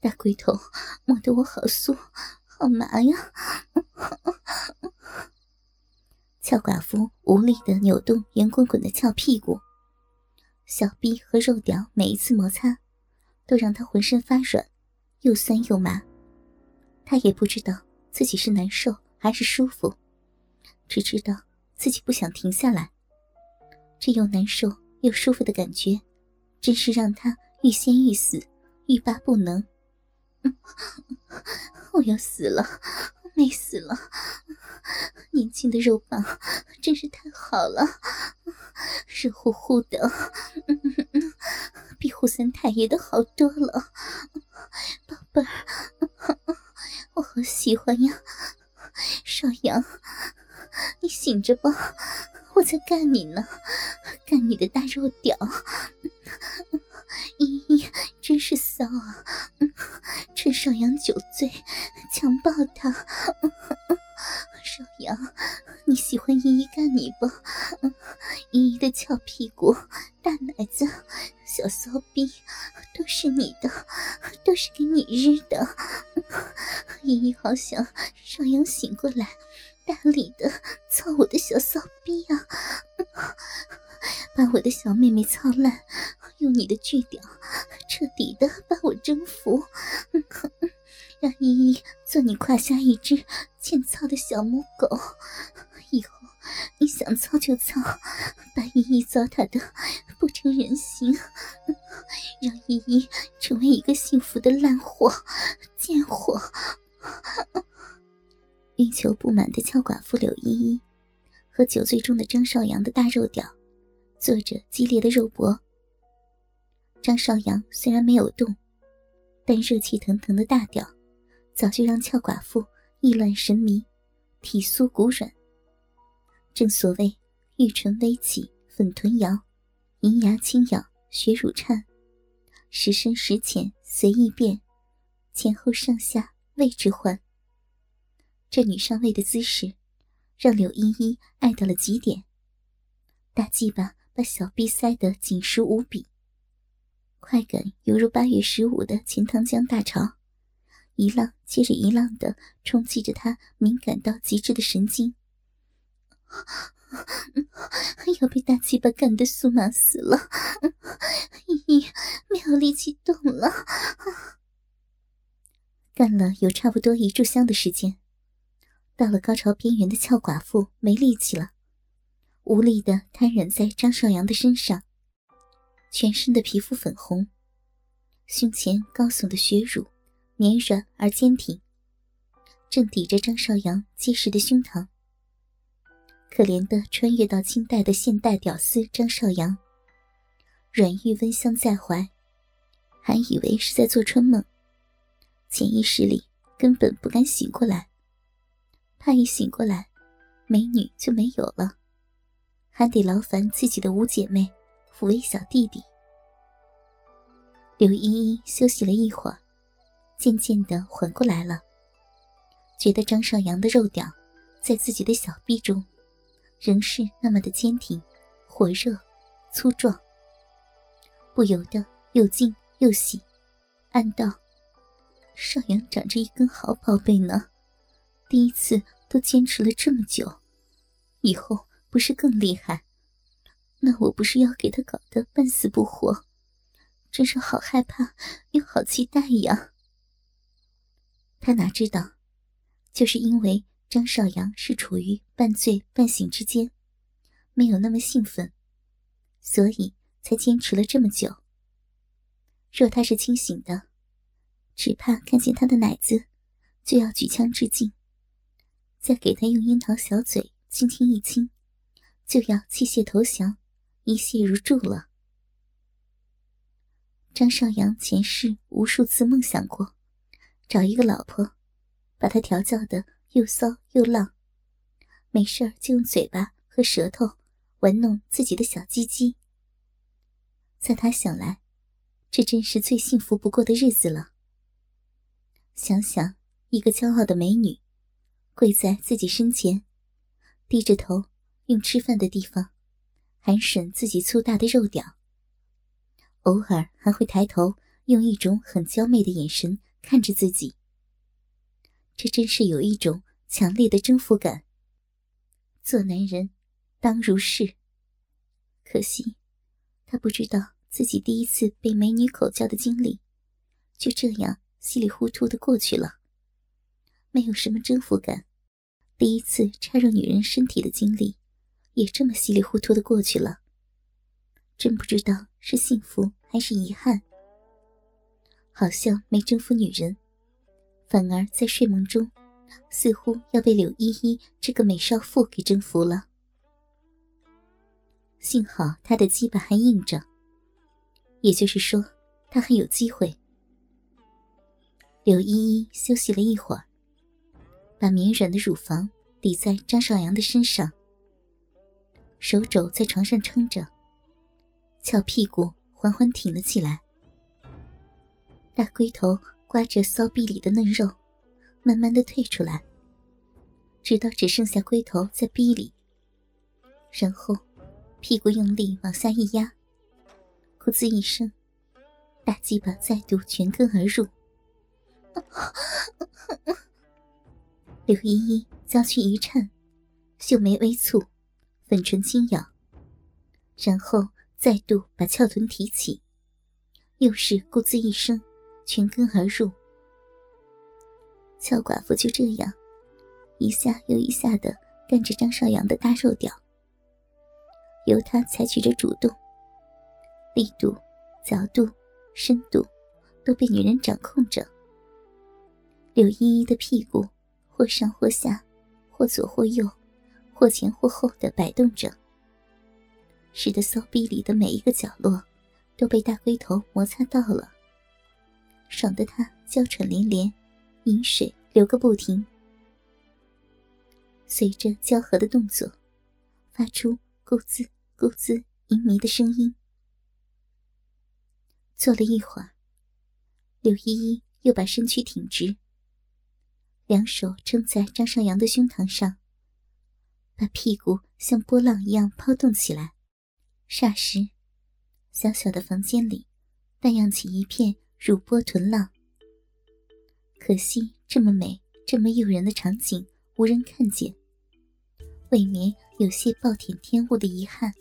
大龟头摸得我好酥，好麻呀！俏寡妇无力的扭动圆滚滚的翘屁股，小臂和肉屌每一次摩擦，都让她浑身发软，又酸又麻。她也不知道自己是难受还是舒服，只知道自己不想停下来。这又难受又舒服的感觉，真是让她欲仙欲死，欲罢不能。我要死了，美死了！年轻的肉棒真是太好了，热乎乎的，比胡三太爷的好多了。宝贝儿，我好喜欢呀！少阳，你醒着吧，我在干你呢，干你的大肉屌。依 依真是骚啊！趁少阳酒醉，强暴他。少阳，你喜欢依依干你吧？依依的翘屁股、大奶子、小骚逼，都是你的，都是给你日的。依依好想少阳醒过来，大力的操我的小骚逼啊！把我的小妹妹操烂，用你的巨屌彻底的把我征服，让依依做你胯下一只欠操的小母狗。以后你想操就操，把依依糟蹋的不成人形，让依依成为一个幸福的烂货、贱货。欲求不满的俏寡妇柳依依和酒醉中的张少阳的大肉屌。做着激烈的肉搏，张少阳虽然没有动，但热气腾腾的大屌早就让俏寡妇意乱神迷，体酥骨软。正所谓玉唇微起，粉臀摇，银牙轻咬，血乳颤，时深时浅随意变，前后上下位置换。这女上位的姿势，让柳依依爱到了极点。大鸡巴。把小臂塞得紧实无比，快感犹如八月十五的钱塘江大潮，一浪接着一浪的冲击着他敏感到极致的神经，要被大鸡巴干得酥麻死了，没有力气动了，干了有差不多一炷香的时间，到了高潮边缘的俏寡妇没力气了。无力的瘫软在张少阳的身上，全身的皮肤粉红，胸前高耸的血乳绵软而坚挺，正抵着张少阳结实的胸膛。可怜的穿越到清代的现代屌丝张少阳，软玉温香在怀，还以为是在做春梦，潜意识里根本不敢醒过来，怕一醒过来，美女就没有了。还得劳烦自己的五姐妹抚慰小弟弟。刘依依休息了一会儿，渐渐的缓过来了，觉得张少阳的肉屌在自己的小臂中，仍是那么的坚挺、火热、粗壮，不由得又惊又喜，暗道：少阳长着一根好宝贝呢，第一次都坚持了这么久，以后。不是更厉害？那我不是要给他搞得半死不活？真是好害怕又好期待呀！他哪知道，就是因为张少阳是处于半醉半醒之间，没有那么兴奋，所以才坚持了这么久。若他是清醒的，只怕看见他的奶子，就要举枪致敬，再给他用樱桃小嘴轻轻一亲。就要弃械投降，一泻如注了。张少阳前世无数次梦想过，找一个老婆，把她调教的又骚又浪，没事就用嘴巴和舌头玩弄自己的小鸡鸡。在他想来，这真是最幸福不过的日子了。想想一个骄傲的美女，跪在自己身前，低着头。用吃饭的地方，含吮自己粗大的肉屌，偶尔还会抬头，用一种很娇媚的眼神看着自己。这真是有一种强烈的征服感。做男人，当如是。可惜，他不知道自己第一次被美女口交的经历，就这样稀里糊涂的过去了。没有什么征服感，第一次插入女人身体的经历，也这么稀里糊涂的过去了。真不知道是幸福还是遗憾。好像没征服女人。反而在睡梦中，似乎要被柳依依这个美少妇给征服了。幸好他的鸡巴还硬着，也就是说，他还有机会。柳依依休息了一会儿，把绵软的乳房抵在张少阳的身上，手肘在床上撑着，翘屁股缓缓挺了起来，大龟头。刮着骚逼里的嫩肉，慢慢的退出来，直到只剩下龟头在逼里。然后，屁股用力往下一压，咕滋一声，大鸡巴再度全根而入。刘依依娇躯一颤，秀眉微蹙，粉唇轻咬，然后再度把翘臀提起，又是咕滋一声。全根而入，俏寡妇就这样一下又一下的干着张少阳的大肉屌，由他采取着主动，力度、角度、深度都被女人掌控着。柳依依的屁股或上或下，或左或右，或前或后的摆动着，使得骚逼里的每一个角落都被大龟头摩擦到了。爽得他娇喘连连，饮水流个不停。随着交合的动作，发出咕滋咕滋淫迷的声音。坐了一会儿，柳依依又把身躯挺直，两手撑在张少阳的胸膛上，把屁股像波浪一样抛动起来。霎时，小小的房间里荡漾起一片。乳波臀浪，可惜这么美、这么诱人的场景无人看见，未免有些暴殄天物的遗憾。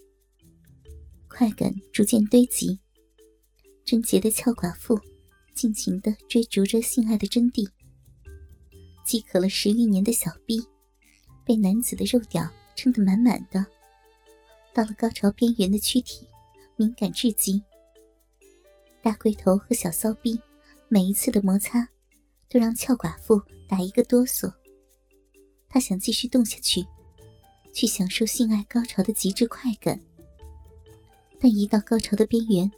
快感逐渐堆积，贞洁的俏寡妇尽情地追逐着性爱的真谛。饥渴了十余年的小逼，被男子的肉屌撑得满满的，到了高潮边缘的躯体，敏感至极。大龟头和小骚逼，每一次的摩擦，都让俏寡妇打一个哆嗦。她想继续动下去，去享受性爱高潮的极致快感。但一到高潮的边缘，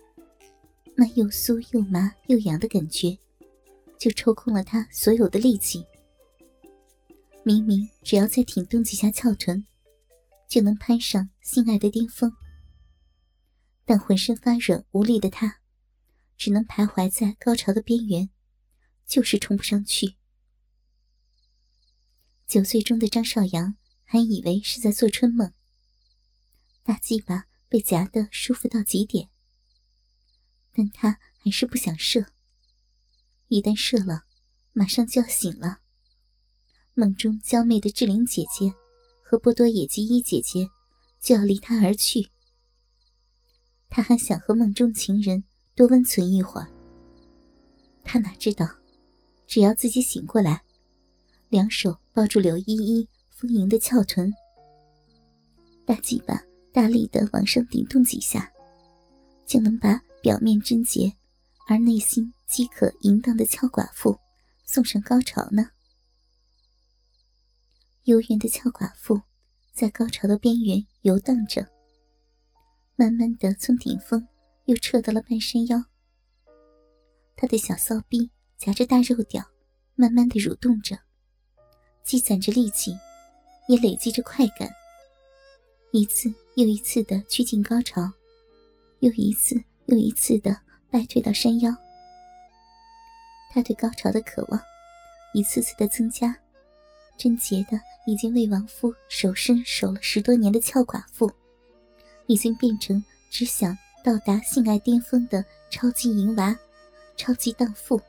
那又酥又麻又痒的感觉，就抽空了她所有的力气。明明只要再挺动几下翘臀，就能攀上性爱的巅峰，但浑身发软无力的他。只能徘徊在高潮的边缘，就是冲不上去。九岁中的张少阳还以为是在做春梦，大鸡巴被夹得舒服到极点，但他还是不想射。一旦射了，马上就要醒了。梦中娇媚的志玲姐姐和波多野结衣姐姐就要离他而去，他还想和梦中情人。多温存一会儿。他哪知道，只要自己醒过来，两手抱住柳依依丰盈的翘臀，大鸡巴大力的往上顶动几下，就能把表面贞洁而内心饥渴淫荡的俏寡妇送上高潮呢。幽怨的俏寡妇在高潮的边缘游荡着，慢慢的从顶峰。又撤到了半山腰，他的小骚逼夹着大肉屌，慢慢的蠕动着，积攒着力气，也累积着快感。一次又一次的趋近高潮，又一次又一次的败退到山腰。他对高潮的渴望，一次次的增加。贞洁的已经为亡夫守身守了十多年的俏寡妇，已经变成只想。到达性爱巅峰的超级淫娃、超级荡妇。